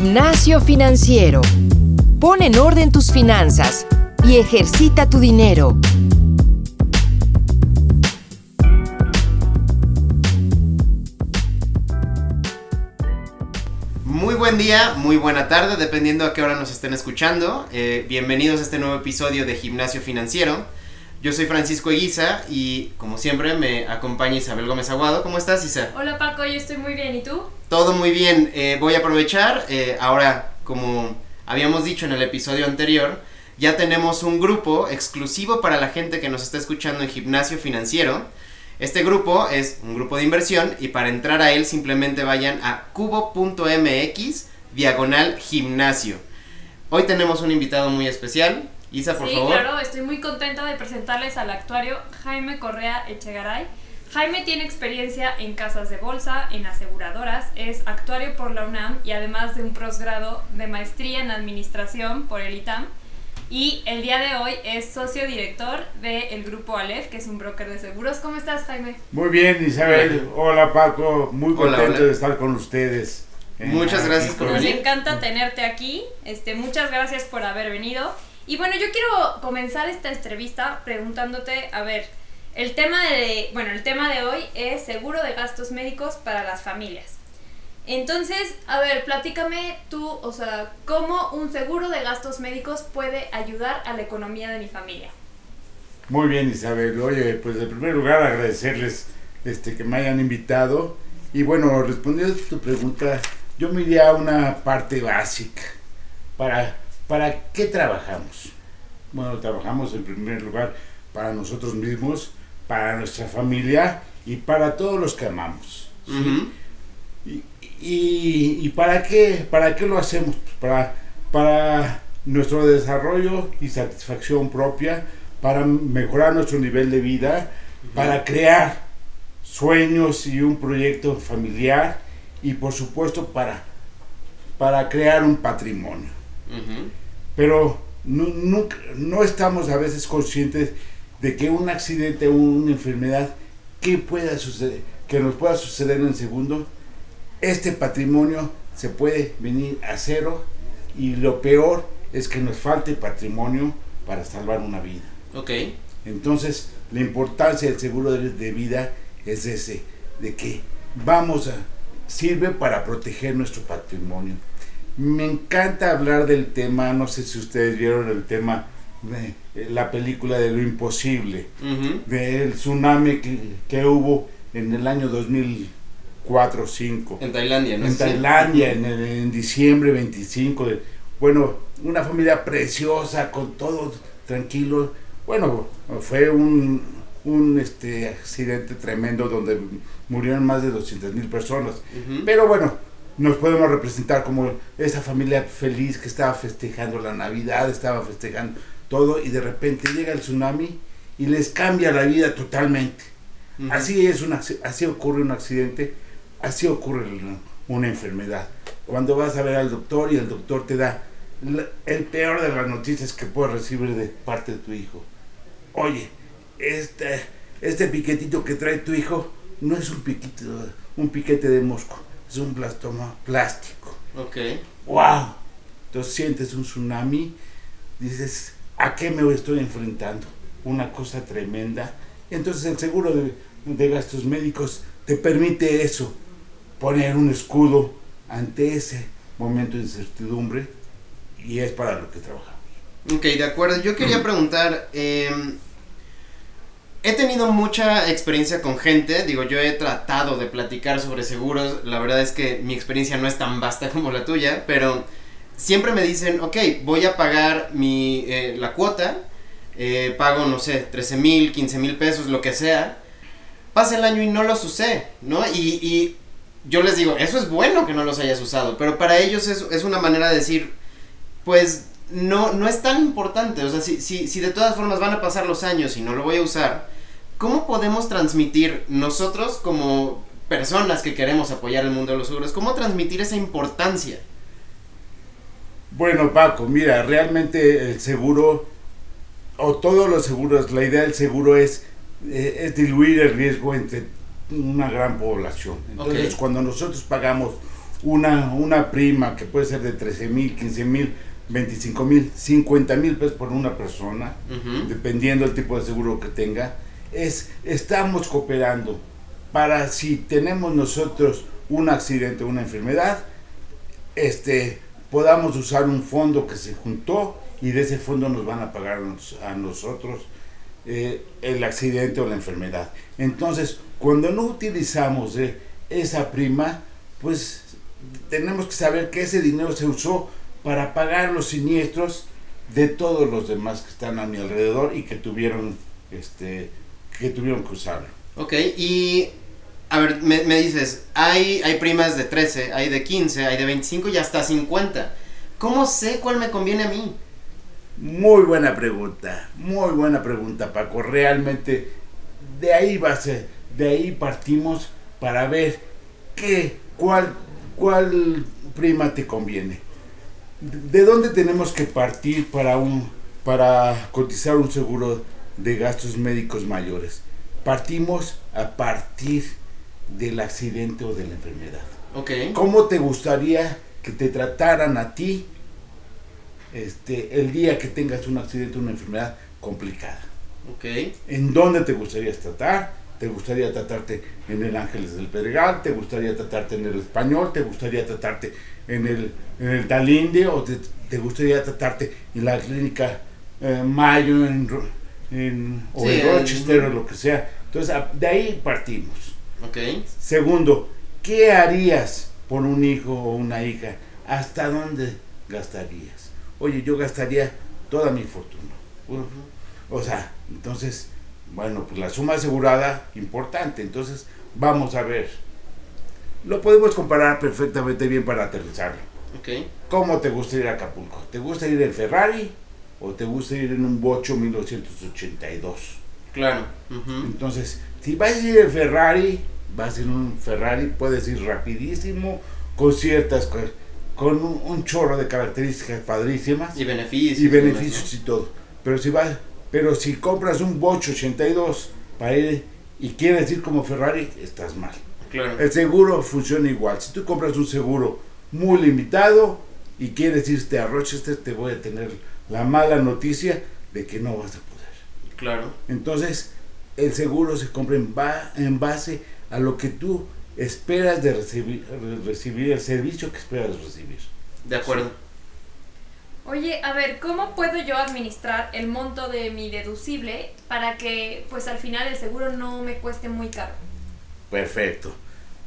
Gimnasio financiero. Pon en orden tus finanzas y ejercita tu dinero. Muy buen día, muy buena tarde, dependiendo a qué hora nos estén escuchando. Eh, bienvenidos a este nuevo episodio de Gimnasio Financiero. Yo soy Francisco Eguiza y como siempre me acompaña Isabel Gómez Aguado. ¿Cómo estás, Isa? Hola Paco, yo estoy muy bien. ¿Y tú? Todo muy bien. Eh, voy a aprovechar, eh, ahora como habíamos dicho en el episodio anterior, ya tenemos un grupo exclusivo para la gente que nos está escuchando en Gimnasio Financiero. Este grupo es un grupo de inversión y para entrar a él simplemente vayan a cubo.mx diagonal gimnasio. Hoy tenemos un invitado muy especial, Isa, por sí, favor. claro, estoy muy contenta de presentarles al actuario Jaime Correa Echegaray. Jaime tiene experiencia en casas de bolsa, en aseguradoras, es actuario por la UNAM y además de un posgrado de maestría en administración por el ITAM. Y el día de hoy es socio director del grupo Aleph, que es un broker de seguros. ¿Cómo estás, Jaime? Muy bien, Isabel. Hola, Paco. Muy Hola, contento hola. de estar con ustedes. Muchas gracias por con- Nos venir. encanta tenerte aquí. Este, muchas gracias por haber venido. Y bueno, yo quiero comenzar esta entrevista preguntándote, a ver, el tema de, bueno, el tema de hoy es seguro de gastos médicos para las familias. Entonces, a ver, platícame tú, o sea, cómo un seguro de gastos médicos puede ayudar a la economía de mi familia. Muy bien, Isabel. Oye, pues en primer lugar agradecerles este, que me hayan invitado. Y bueno, respondiendo a tu pregunta, yo me iría a una parte básica. ¿Para, ¿Para qué trabajamos? Bueno, trabajamos en primer lugar para nosotros mismos, para nuestra familia y para todos los que amamos. ¿Y, y, y para qué para qué lo hacemos? Para, para nuestro desarrollo y satisfacción propia, para mejorar nuestro nivel de vida, para crear sueños y un proyecto familiar y por supuesto para, para crear un patrimonio. Pero no, nunca- no estamos a veces conscientes de que un accidente o una enfermedad que pueda suceder, que nos pueda suceder en segundo, este patrimonio se puede venir a cero y lo peor es que nos falte patrimonio para salvar una vida. Ok. Entonces, la importancia del seguro de, de vida es ese, de que vamos a, sirve para proteger nuestro patrimonio. Me encanta hablar del tema, no sé si ustedes vieron el tema de eh, la película de lo imposible, del tsunami que, que hubo en el año 2004 5 En Tailandia, ¿no? en. Tailandia en, el- en diciembre 25 de- bueno una familia preciosa con todo tranquilo. Bueno fue un, un este accidente tremendo donde murieron más de 200 mil personas. Pero bueno nos podemos representar como esa familia feliz que estaba festejando la Navidad estaba festejando todo y de repente llega el tsunami y les cambia la vida totalmente. Así es, un, acci- así ocurre un accidente, así ocurre una enfermedad. Cuando vas a ver al doctor y el doctor te da la- el peor de las noticias que puedes recibir de parte de tu hijo. Oye, este, este piquetito que trae tu hijo no es un piquete, un piquete de mosco, es un blastoma plástico. Ok. ¡Wow! Entonces sientes un tsunami, dices, ¿a qué me estoy enfrentando? Una cosa tremenda. Entonces el seguro de, de gastos médicos te permite eso, poner un escudo ante ese momento de incertidumbre y es para lo que trabajamos. Ok, de acuerdo. Yo quería preguntar, eh, he tenido mucha experiencia con gente, digo, yo he tratado de platicar sobre seguros, la verdad es que mi experiencia no es tan vasta como la tuya, pero siempre me dicen, ok, voy a pagar mi, eh, la cuota, eh, pago, no sé, 13 mil, 15 mil pesos, lo que sea, pasa el año y no los usé, ¿no? Y, yo les digo, eso es bueno que no los hayas usado, pero para ellos es, es una manera de decir, pues no, no es tan importante. O sea, si, si, si de todas formas van a pasar los años y no lo voy a usar, ¿cómo podemos transmitir nosotros como personas que queremos apoyar el mundo de los seguros, cómo transmitir esa importancia? Bueno, Paco, mira, realmente el seguro, o todos los seguros, la idea del seguro es, eh, es diluir el riesgo entre una gran población. Entonces, cuando nosotros pagamos una, una prima que puede ser de 13 mil, 15 mil, 25 mil, 50 mil pesos por una persona, dependiendo del tipo de seguro que tenga, es estamos cooperando. Para si tenemos nosotros un accidente, una enfermedad, este, podamos usar un fondo que se juntó y de ese fondo nos van a pagar a nosotros eh, el accidente o la enfermedad. Entonces, cuando no utilizamos eh, esa prima, pues tenemos que saber que ese dinero se usó para pagar los siniestros de todos los demás que están a mi alrededor y que tuvieron este que tuvieron que usarlo. Ok, y a ver, me, me dices, hay, hay primas de 13, hay de 15, hay de 25 y hasta 50. ¿Cómo sé cuál me conviene a mí? Muy buena pregunta, muy buena pregunta, Paco. Realmente de ahí va a ser, de ahí partimos para ver qué, cuál, cuál prima te conviene. ¿De dónde tenemos que partir para un, para cotizar un seguro de gastos médicos mayores? Partimos a partir del accidente o de la enfermedad. Ok, ¿Cómo te gustaría que te trataran a ti este, el día que tengas un accidente o una enfermedad complicada? ok, ¿En dónde te gustaría tratar? ¿Te gustaría tratarte en el Ángeles del Pedregal? ¿Te gustaría tratarte en el Español? ¿Te gustaría tratarte en el, en el Dalinde? ¿O te, te gustaría tratarte en la clínica eh, Mayo en, o Sí, en Rochester o lo que sea? Entonces, de ahí partimos. ok, Segundo, ¿qué harías por un hijo o una hija? ¿Hasta dónde gastarías? Oye, yo gastaría toda mi fortuna. O sea, entonces, bueno, pues la suma asegurada, importante. Entonces, vamos a ver. Lo podemos comparar perfectamente bien para aterrizarlo. ok. ¿Cómo te gusta ir a Acapulco? ¿Te gusta ir en Ferrari o te gusta ir en un Bocho 1982? Claro. Entonces, si vas a ir en Ferrari, vas en un Ferrari, puedes ir rapidísimo, con ciertas, co- con un, un chorro de características padrísimas Y beneficios. y beneficios y todo. Pero si vas, pero si compras un Bosch 82 para ir y quieres ir como Ferrari, estás mal. Claro. El seguro funciona igual. Si tú compras un seguro muy limitado y quieres irte a Rochester, te voy a tener la mala noticia de que no vas a poder. Claro. Entonces, el seguro se compra en, ba- en base a lo que tú esperas de recibir, recibir el servicio que esperas recibir. De acuerdo. Oye, a ver, ¿cómo puedo yo administrar el monto de mi deducible para que pues al final el seguro no me cueste muy caro? Perfecto.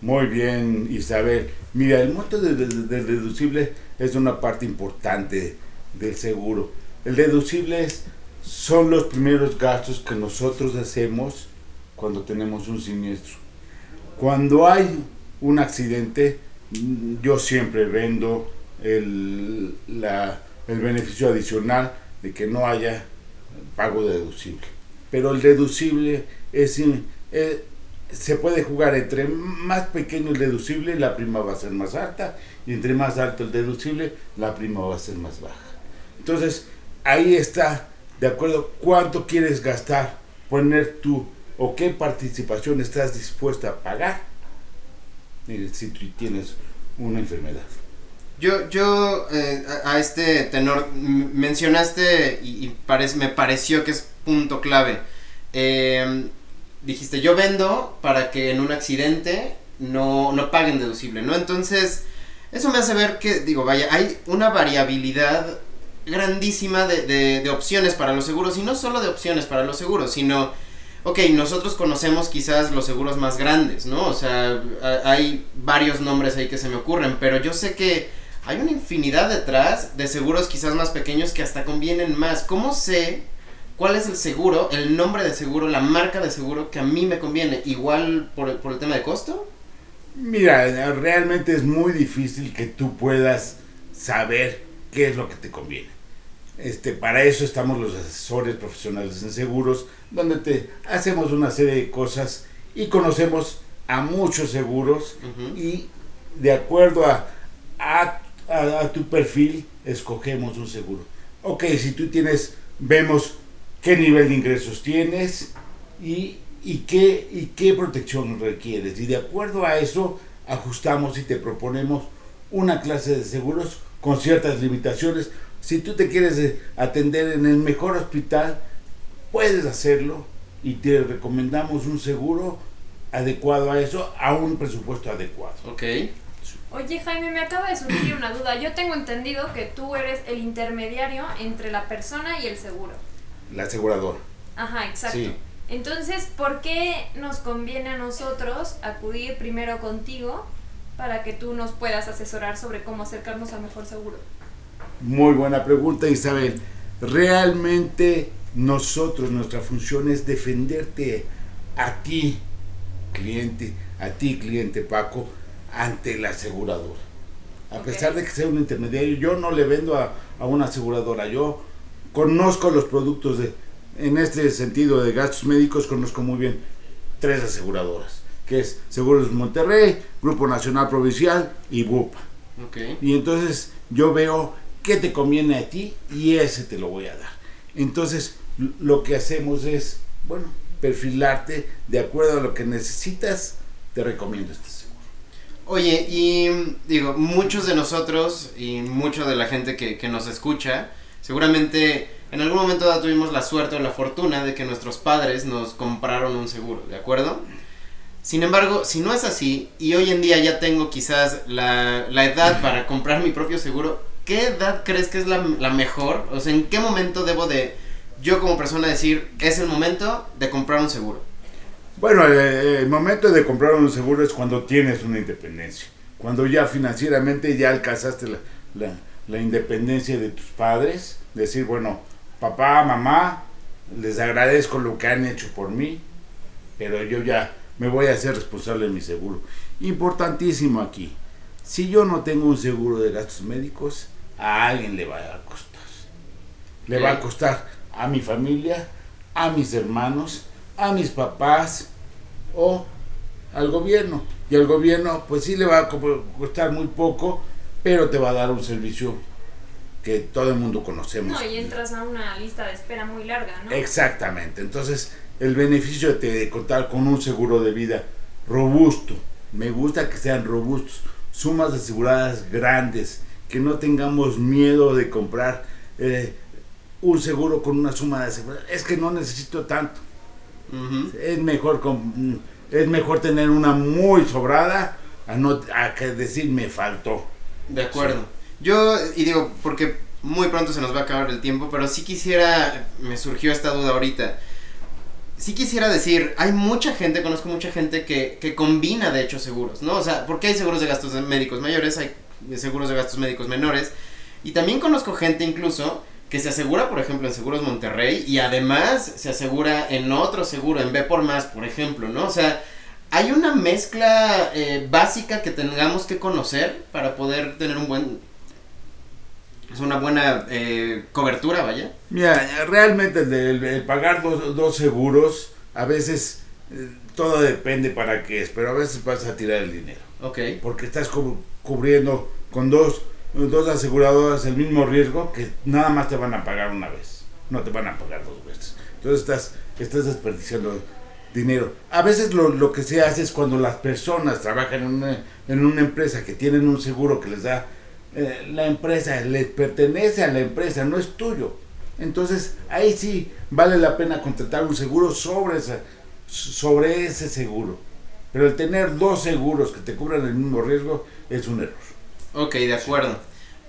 Muy bien, Isabel. Mira, el monto de- de- del deducible es una parte importante del seguro. El deducible son los primeros gastos que nosotros hacemos cuando tenemos un siniestro. Cuando hay un accidente, yo siempre vendo el, la- el beneficio adicional de que no haya pago de deducible. Pero el deducible es, eh, se puede jugar entre más pequeño el deducible, la prima va a ser más alta, y entre más alto el deducible, la prima va a ser más baja. Entonces, ahí está, de acuerdo, cuánto quieres gastar, poner tú, o qué participación estás dispuesta a pagar si tienes una enfermedad. Yo, yo eh, a, este tenor mencionaste y, y me pareció que es punto clave. Eh, dijiste, yo vendo para que en un accidente no, no paguen deducible, ¿no? Entonces, eso me hace ver que, digo, vaya, hay una variabilidad grandísima de, de- de opciones para los seguros, y no solo de opciones para los seguros, sino, ok, nosotros conocemos quizás los seguros más grandes, ¿no? O sea, hay varios nombres ahí que se me ocurren, pero yo sé que hay una infinidad detrás de seguros quizás más pequeños que hasta convienen más. ¿Cómo sé cuál es el seguro, el nombre de seguro, la marca de seguro que a mí me conviene? Igual por, el- por el tema de costo. Mira, realmente es muy difícil que tú puedas saber qué es lo que te conviene. Este, para eso estamos los asesores profesionales en seguros, donde te hacemos una serie de cosas y conocemos a muchos seguros Ujú. y de acuerdo a, a, a- tu perfil escogemos un seguro. Ok, si tú tienes, vemos qué nivel de ingresos tienes y, y, qué, y qué protección requieres. Y de acuerdo a eso ajustamos y te proponemos una clase de seguros con ciertas limitaciones. Si tú te quieres eh, atender en el mejor hospital, puedes hacerlo y te recomendamos un seguro adecuado a eso, a un presupuesto adecuado. Ok. Oye Jaime, me acaba de surgir una duda. Yo tengo entendido que tú eres el intermediario entre la persona y el seguro. La aseguradora. Ajá, exacto. Sí. Entonces, ¿por qué nos conviene a nosotros acudir primero contigo para que tú nos puedas asesorar sobre cómo acercarnos al mejor seguro? Muy buena pregunta, Isabel. Realmente nosotros, nuestra función es defenderte a ti, cliente, a ti, cliente Paco, ante la aseguradora. A pesar de que sea un intermediario, yo no le vendo a, a una aseguradora, yo conozco los productos de, en este sentido de gastos médicos, conozco muy bien tres aseguradoras, que es Seguros Monterrey, Grupo Nacional Provincial y BUPA. Ok. Y entonces yo veo qué te conviene a ti y ese te lo voy a dar. Entonces lo que hacemos es, bueno, perfilarte de acuerdo a lo que necesitas, te recomiendo este. Oye, y digo, muchos de nosotros y mucho de la gente que, que nos escucha, seguramente en algún momento tuvimos la suerte o la fortuna de que nuestros padres nos compraron un seguro, ¿de acuerdo? Sin embargo, si no es así, y hoy en día ya tengo quizás la, la edad para comprar mi propio seguro, ¿qué edad crees que es la, la mejor? O sea, ¿en qué momento debo de yo como persona decir, es el momento de comprar un seguro? Bueno, el momento de comprar un seguro es cuando tienes una independencia. Cuando ya financieramente ya alcanzaste la, la- la independencia de tus padres. Decir, bueno, papá, mamá, les agradezco lo que han hecho por mí, pero yo ya me voy a hacer responsable de mi seguro. Importantísimo aquí. Si yo no tengo un seguro de gastos médicos, a alguien le va a costar. Le va a costar a mi familia, a mis hermanos, a mis papás o al gobierno. Y al gobierno, pues sí le va a co- costar muy poco, pero te va a dar un servicio que todo el mundo conocemos. No, y entras a una lista de espera muy larga, ¿no? Exactamente. Entonces, el beneficio de, de contar con un seguro de vida robusto. Me gusta que sean robustos. Sumas aseguradas grandes. Que no tengamos miedo de comprar eh, un seguro con una suma de asegurada. Es que no necesito tanto. Es mejor, es mejor tener una muy sobrada a, no, a que decir me faltó. De acuerdo. Yo, y digo, porque muy pronto se nos va a acabar el tiempo, pero sí quisiera, me surgió esta duda ahorita. Sí quisiera decir, hay mucha gente, conozco mucha gente que, que combina de hecho seguros, ¿no? O sea, porque hay seguros de gastos médicos mayores, hay seguros de gastos médicos menores. Y también conozco gente incluso que se asegura, por ejemplo, en Seguros Monterrey y además se asegura en otro seguro, en B por más, por ejemplo, ¿no? O sea, hay una mezcla eh, básica que tengamos que conocer para poder tener un buen... Es una buena eh, cobertura, vaya. Mira, realmente el, de- el- el pagar dos, dos seguros, a veces eh, todo depende para qué es, pero a veces vas a tirar el dinero. Ok. Porque estás cu- cubriendo con dos, dos aseguradoras el mismo riesgo que nada más te van a pagar una vez. No te van a pagar dos veces. Entonces estás, estás desperdiciando dinero. A veces lo, lo que se hace es cuando las personas trabajan en una, en una empresa que tienen un seguro que les da eh, la empresa, les pertenece a la empresa, no es tuyo. Entonces ahí sí vale la pena contratar un seguro sobre, esa, sobre ese seguro. Pero el tener dos seguros que te cubran el mismo riesgo es un error. Ok, de acuerdo.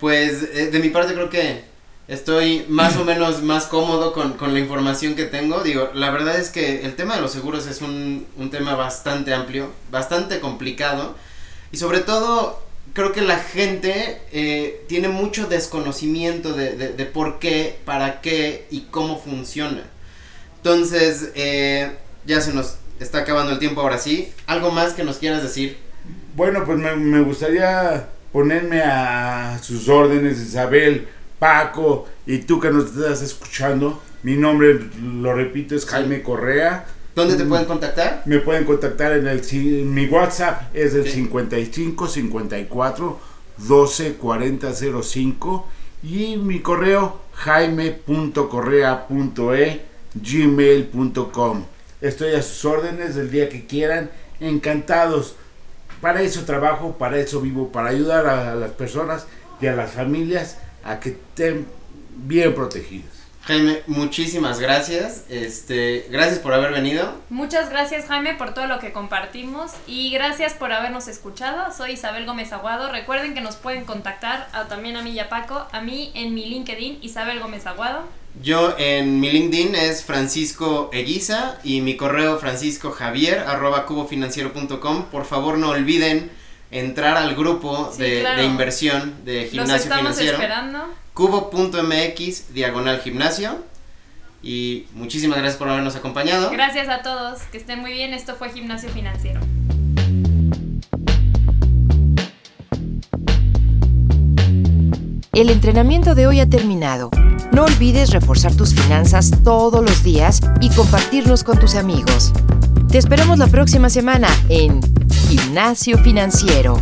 Pues eh, de mi parte creo que estoy más o menos más cómodo con, con la información que tengo. Digo, la verdad es que el tema de los seguros es un, un tema bastante amplio, bastante complicado. Y sobre todo, creo que la gente eh, tiene mucho desconocimiento de, de- de por qué, para qué y cómo funciona. Entonces, eh, ya se nos está acabando el tiempo ahora sí. ¿Algo más que nos quieras decir? Bueno, pues me, me gustaría ponerme a sus órdenes, Isabel, Paco y tú que nos estás escuchando. Mi nombre, lo repito, es Jaime Correa. ¿Dónde te Mm. pueden contactar? Me pueden contactar en el mi WhatsApp es el Sí. 55 54 12 40 05 y mi correo jaime.correa.e gmail.com. Estoy a sus órdenes el día que quieran, encantados para eso trabajo, para eso vivo, para ayudar a las personas y a las familias a que estén bien protegidas. Jaime, muchísimas gracias. Este, gracias por haber venido. Muchas gracias Jaime por todo lo que compartimos y gracias por habernos escuchado. Soy Isabel Gómez Aguado. Recuerden que nos pueden contactar también a mí y a Paco, a mí en mi LinkedIn Isabel Gómez Aguado. Yo en mi LinkedIn es Francisco Eguiza y mi correo francisco javier arroba cubofinanciero.com. Por favor no olviden entrar al grupo de, inversión de gimnasio Los estamos financiero. esperando cubo.mx diagonal gimnasio. Y muchísimas gracias por habernos acompañado. Gracias a todos, que estén muy bien. Esto fue Gimnasio Financiero. El entrenamiento de hoy ha terminado. No olvides reforzar tus finanzas todos los días y compartirnos con tus amigos. Te esperamos la próxima semana en Gimnasio Financiero.